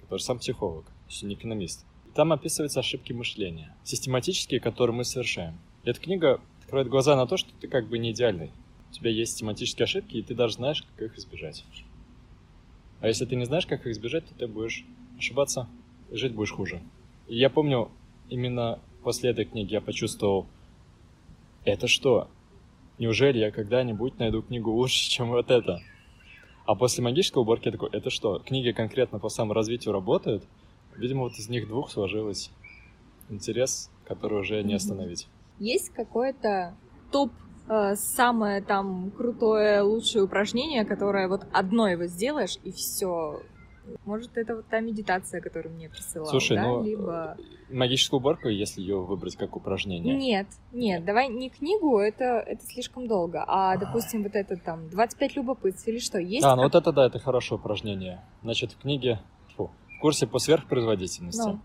[SPEAKER 3] который сам психолог, не экономист. И там описываются ошибки мышления, систематические, которые мы совершаем. И эта книга открывает глаза на то, что ты как бы не идеальный тебя есть тематические ошибки, и ты даже знаешь, как их избежать. А если ты не знаешь, как их избежать, то ты будешь ошибаться и жить будешь хуже. И я помню, именно после этой книги я почувствовал, это что? Неужели я когда-нибудь найду книгу лучше, чем вот это? А после магической уборки я такой, это что? Книги конкретно по саморазвитию работают? Видимо, вот из них двух сложилось интерес, который уже не остановить.
[SPEAKER 2] Есть какое-то топ самое там крутое, лучшее упражнение, которое вот одно его сделаешь, и все. Может, это вот та медитация, которую мне присылал,
[SPEAKER 3] Слушай,
[SPEAKER 2] да?
[SPEAKER 3] ну, Либо... магическую уборку, если ее выбрать как упражнение?
[SPEAKER 2] Нет, нет, давай не книгу, это, это слишком долго, а, допустим, вот это там 25 любопытств или что, есть?
[SPEAKER 3] А, ну как... вот это да, это хорошее упражнение. Значит, в книге, фу, в курсе по сверхпроизводительности ну.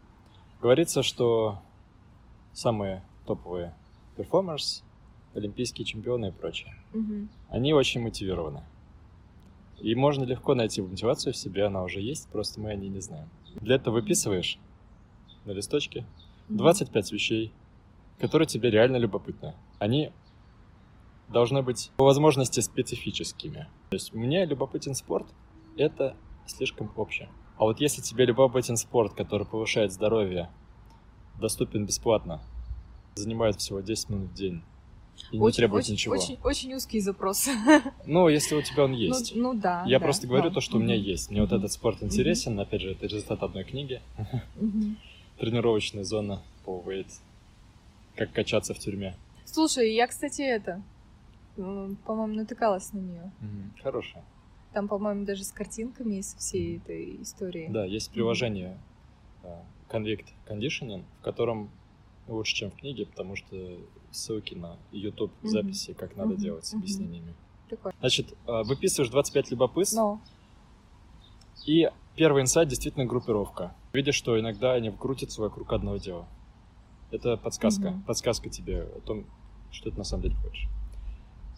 [SPEAKER 3] говорится, что самые топовые перформерс олимпийские чемпионы и прочее. Угу. Они очень мотивированы. И можно легко найти мотивацию в себе, она уже есть, просто мы о ней не знаем. Для этого выписываешь на листочке 25 вещей, которые тебе реально любопытны. Они должны быть по возможности специфическими. То есть мне любопытен спорт, это слишком общее. А вот если тебе любопытен спорт, который повышает здоровье, доступен бесплатно, занимает всего 10 минут в день, и очень, не требует
[SPEAKER 2] очень,
[SPEAKER 3] ничего.
[SPEAKER 2] Очень, очень узкий запрос.
[SPEAKER 3] Ну, если у тебя он есть.
[SPEAKER 2] Ну, ну да.
[SPEAKER 3] Я
[SPEAKER 2] да,
[SPEAKER 3] просто говорю
[SPEAKER 2] да.
[SPEAKER 3] то, что у меня есть. Мне вот этот спорт интересен. Опять же, это результат одной книги. Тренировочная зона по вейт. Как качаться в тюрьме.
[SPEAKER 2] Слушай, я, кстати, это, по-моему, натыкалась на нее.
[SPEAKER 3] Хорошая.
[SPEAKER 2] Там, по-моему, даже с картинками из всей этой истории.
[SPEAKER 3] Да, есть приложение uh, Convict Conditioning, в котором лучше, чем в книге, потому что ссылки на YouTube записи, как надо делать с объяснениями.
[SPEAKER 2] Прикольно.
[SPEAKER 3] Значит, выписываешь 25 любопытств.
[SPEAKER 2] No.
[SPEAKER 3] И первый инсайт действительно группировка. Видишь, что иногда они крутятся вокруг одного дела. Это подсказка. Mm-hmm. Подсказка тебе о том, что ты на самом деле хочешь.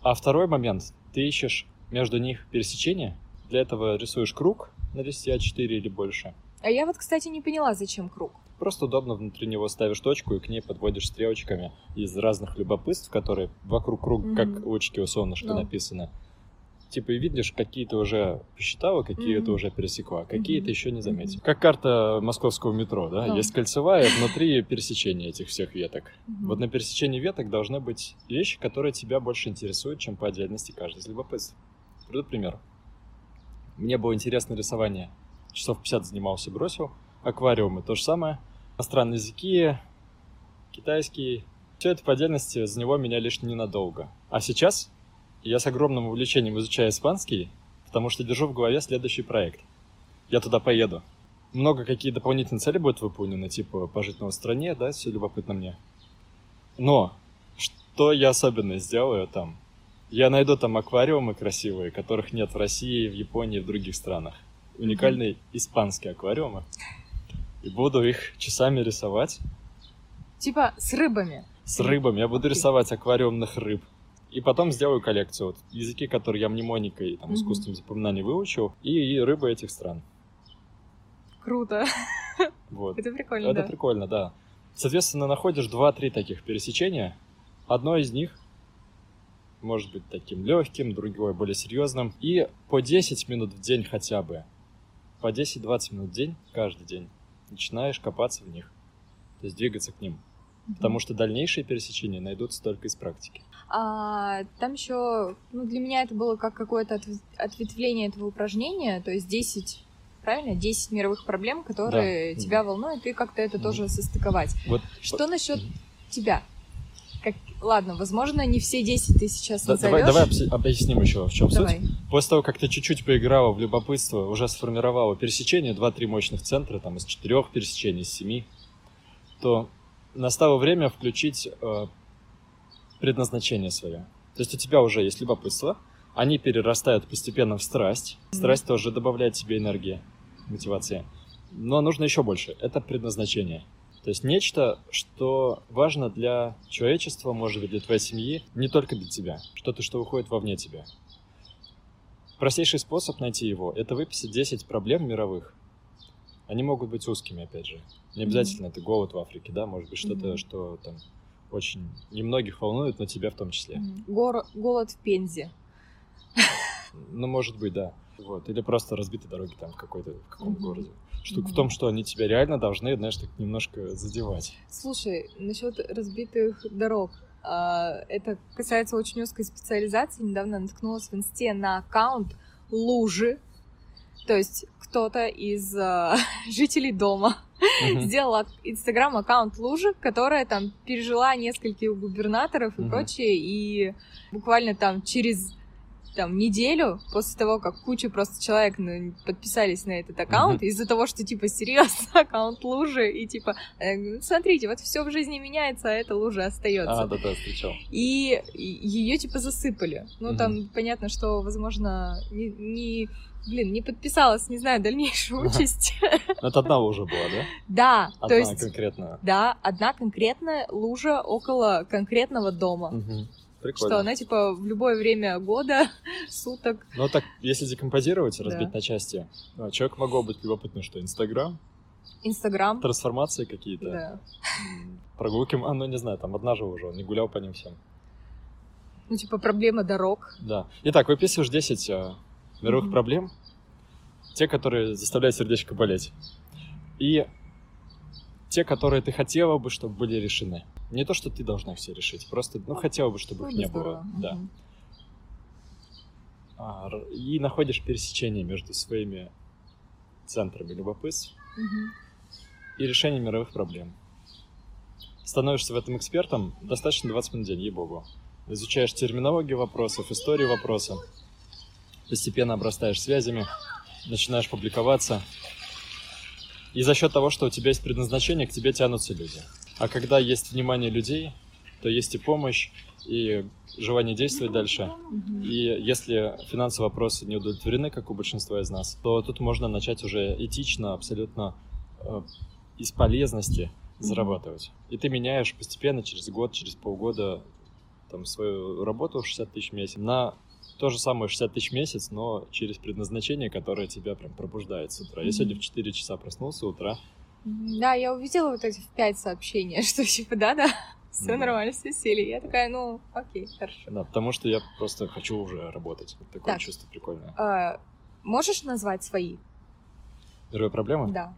[SPEAKER 3] А второй момент. Ты ищешь между них пересечение. Для этого рисуешь круг на листе А4 или больше.
[SPEAKER 2] А я вот, кстати, не поняла, зачем круг.
[SPEAKER 3] Просто удобно внутри него ставишь точку и к ней подводишь стрелочками из разных любопытств, которые вокруг круга, mm-hmm. как очки у солнышка no. написано. Типа и видишь, какие то уже посчитала, какие mm-hmm. ты уже пересекла, какие mm-hmm. ты еще не заметил. Mm-hmm. Как карта московского метро, да? No. Есть кольцевая, внутри пересечение этих всех веток. Mm-hmm. Вот на пересечении веток должны быть вещи, которые тебя больше интересуют, чем по отдельности каждый из любопытств. Приведу пример. Мне было интересно рисование. Часов 50 занимался, бросил. Аквариумы то же самое. Иностранные языки, китайский. Все это по отдельности за него меня лишь ненадолго. А сейчас я с огромным увлечением изучаю испанский, потому что держу в голове следующий проект. Я туда поеду. Много какие дополнительные цели будут выполнены, типа пожить новой стране, да, все любопытно мне. Но что я особенно сделаю там? Я найду там аквариумы красивые, которых нет в России, в Японии в других странах. Уникальные mm-hmm. испанские аквариумы и буду их часами рисовать.
[SPEAKER 2] Типа с рыбами?
[SPEAKER 3] С рыбами. Я буду рисовать аквариумных рыб. И потом сделаю коллекцию. Вот языки, которые я мнемоникой, там, искусственным запоминанием выучил, и, и рыбы этих стран.
[SPEAKER 2] Круто.
[SPEAKER 3] Вот.
[SPEAKER 2] Это прикольно,
[SPEAKER 3] Это
[SPEAKER 2] да.
[SPEAKER 3] прикольно, да. Соответственно, находишь 2-3 таких пересечения. Одно из них может быть таким легким, другое более серьезным. И по 10 минут в день хотя бы. По 10-20 минут в день, каждый день начинаешь копаться в них, то есть двигаться к ним. Mm-hmm. Потому что дальнейшие пересечения найдутся только из практики.
[SPEAKER 2] А, там еще, ну, для меня это было как какое-то ответвление этого упражнения, то есть 10 правильно? 10 мировых проблем, которые да. тебя волнуют, и как-то это mm-hmm. тоже состыковать. Вот, что насчет mm-hmm. тебя? Как... Ладно, возможно, не все 10 ты сейчас да,
[SPEAKER 3] назовешь. Давай, давай объясним еще, в чем давай. суть. После того, как ты чуть-чуть поиграла в любопытство, уже сформировала пересечение, 2-3 мощных центра, там из четырех пересечений, из семи, то настало время включить э, предназначение свое. То есть у тебя уже есть любопытство, они перерастают постепенно в страсть. Страсть mm-hmm. тоже добавляет тебе энергии, мотивации. Но нужно еще больше. Это предназначение. То есть нечто, что важно для человечества, может быть, для твоей семьи, не только для тебя. Что-то, что выходит вовне тебя. Простейший способ найти его – это выписать 10 проблем мировых. Они могут быть узкими, опять же. Не обязательно mm-hmm. это голод в Африке, да, может быть что-то, mm-hmm. что там очень немногих волнует, но тебя в том числе.
[SPEAKER 2] Mm-hmm. Гор- голод в Пензе.
[SPEAKER 3] Ну, может быть, да. Вот. Или просто разбитые дороги там в какой-то в каком-то mm-hmm. городе. Штука mm-hmm. в том, что они тебя реально должны, знаешь, так немножко задевать.
[SPEAKER 2] Слушай, насчет разбитых дорог. Uh, это касается очень узкой специализации. Недавно наткнулась в инсте на аккаунт лужи. То есть кто-то из uh, жителей дома mm-hmm. сделал инстаграм аккаунт лужи, которая там пережила нескольких губернаторов и mm-hmm. прочее, и буквально там через там неделю после того, как куча просто человек ну, подписались на этот аккаунт, mm-hmm. из-за того, что типа серьезно аккаунт лужи, и типа, э, смотрите, вот все в жизни меняется, а эта лужа остается.
[SPEAKER 3] А, да-да, встречал.
[SPEAKER 2] И ее типа засыпали. Ну, mm-hmm. там понятно, что, возможно, не, не блин, не подписалась, не знаю, дальнейшую участь.
[SPEAKER 3] Ну, это одна лужа была, да?
[SPEAKER 2] Да.
[SPEAKER 3] Одна то есть, конкретная.
[SPEAKER 2] Да, одна конкретная лужа около конкретного дома.
[SPEAKER 3] Угу. Прикольно.
[SPEAKER 2] Что она, типа, в любое время года, суток.
[SPEAKER 3] Ну, так, если декомпозировать, разбить да. на части, а, человек могло быть любопытно, что Инстаграм,
[SPEAKER 2] Инстаграм.
[SPEAKER 3] Трансформации какие-то.
[SPEAKER 2] Да.
[SPEAKER 3] Прогулки, а, ну не знаю, там одна уже, он не гулял по ним всем.
[SPEAKER 2] Ну, типа проблема дорог.
[SPEAKER 3] Да. Итак, выписываешь 10 а, мировых mm-hmm. проблем, те, которые заставляют сердечко болеть. И те, которые ты хотела бы, чтобы были решены. Не то, что ты должна все решить, просто, ну, хотела бы, чтобы их не было. Да. А, и находишь пересечение между своими центрами любопытств и решением мировых проблем. Становишься в этом экспертом достаточно 20 минут в день, ей-богу. Изучаешь терминологию вопросов, историю вопроса, постепенно обрастаешь связями, начинаешь публиковаться. И за счет того, что у тебя есть предназначение, к тебе тянутся люди. А когда есть внимание людей, то есть и помощь, и желание действовать дальше. И если финансовые вопросы не удовлетворены, как у большинства из нас, то тут можно начать уже этично, абсолютно э, из полезности зарабатывать. И ты меняешь постепенно, через год, через полгода, там, свою работу в 60 тысяч в месяц на то же самое 60 тысяч в месяц, но через предназначение, которое тебя прям пробуждает с утра. Я сегодня в 4 часа проснулся утра.
[SPEAKER 2] Да, я увидела вот эти в 5 сообщения, что типа, да-да, все да. нормально, все сели. Я такая, ну, окей, хорошо.
[SPEAKER 3] Да, потому что я просто хочу уже работать. Такое так. чувство прикольное.
[SPEAKER 2] А, можешь назвать свои?
[SPEAKER 3] Первые проблемы?
[SPEAKER 2] Да.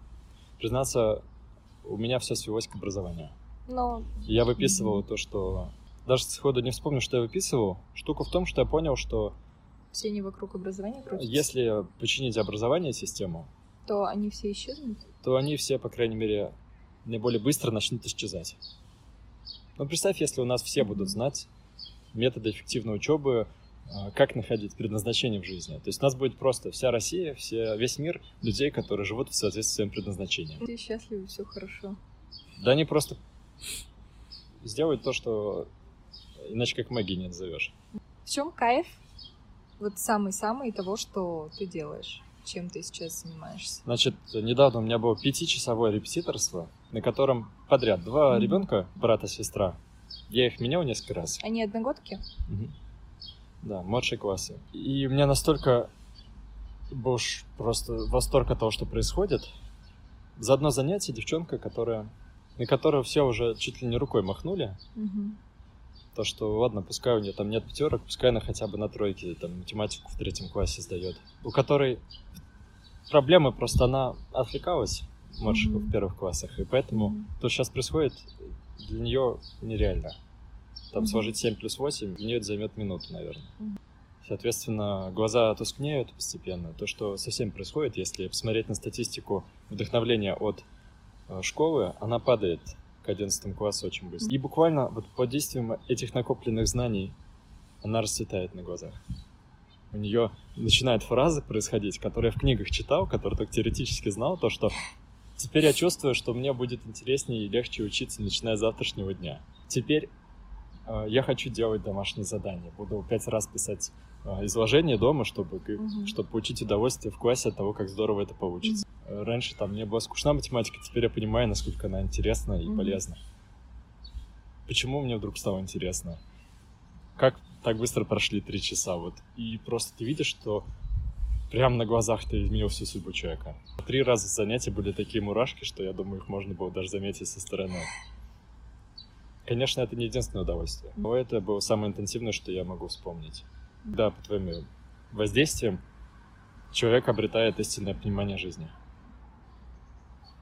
[SPEAKER 3] Признаться, у меня все свелось к образованию.
[SPEAKER 2] Но...
[SPEAKER 3] Я выписывал mm-hmm. то, что... Даже сходу не вспомню, что я выписывал. Штука в том, что я понял, что...
[SPEAKER 2] Все не вокруг образования крутятся?
[SPEAKER 3] Если починить образование, систему...
[SPEAKER 2] То они все исчезнут?
[SPEAKER 3] То они все, по крайней мере, наиболее быстро начнут исчезать. Ну, представь, если у нас все будут знать методы эффективной учебы, а, как находить предназначение в жизни. То есть у нас будет просто вся Россия, все, весь мир людей, которые живут в соответствии с своим предназначением.
[SPEAKER 2] Все счастливы, все хорошо.
[SPEAKER 3] Да они просто сделают то, что иначе как магией не назовешь.
[SPEAKER 2] В чем кайф? Вот самый-самый того, что ты делаешь чем ты сейчас занимаешься?
[SPEAKER 3] Значит, недавно у меня было пятичасовое репетиторство, на котором подряд два mm-hmm. ребенка, брат и сестра. Я их менял несколько раз.
[SPEAKER 2] Они одногодки?
[SPEAKER 3] Mm-hmm. Да, младшие классы. И у меня настолько был просто восторг от того, что происходит. За одно занятие девчонка, которая, на которую все уже чуть ли не рукой махнули,
[SPEAKER 2] mm-hmm.
[SPEAKER 3] То, что ладно, пускай у нее там нет пятерок, пускай она хотя бы на тройке там математику в третьем классе сдает. У которой проблемы просто она отвлекалась младших mm-hmm. в первых классах, и поэтому mm-hmm. то, что сейчас происходит, для нее нереально. Там mm-hmm. сложить 7 плюс 8, для нее это займет минуту, наверное. Mm-hmm. Соответственно, глаза тускнеют постепенно. То, что совсем происходит, если посмотреть на статистику вдохновления от э, школы, она падает к 11 классу очень быстро. И буквально вот под действием этих накопленных знаний она расцветает на глазах у нее начинают фразы происходить, которые я в книгах читал, которые только теоретически знал, то, что теперь я чувствую, что мне будет интереснее и легче учиться, начиная с завтрашнего дня. Теперь э, я хочу делать домашние задания. Буду пять раз писать э, изложение дома, чтобы, угу. чтобы получить удовольствие в классе от того, как здорово это получится. Раньше там мне была скучна математика, теперь я понимаю, насколько она интересна и угу. полезна. Почему мне вдруг стало интересно? Как так быстро прошли три часа, вот. И просто ты видишь, что прямо на глазах ты изменил всю судьбу человека. Три раза занятия были такие мурашки, что я думаю, их можно было даже заметить со стороны. Конечно, это не единственное удовольствие, но это было самое интенсивное, что я могу вспомнить. Да, по твоим воздействием человек обретает истинное понимание жизни.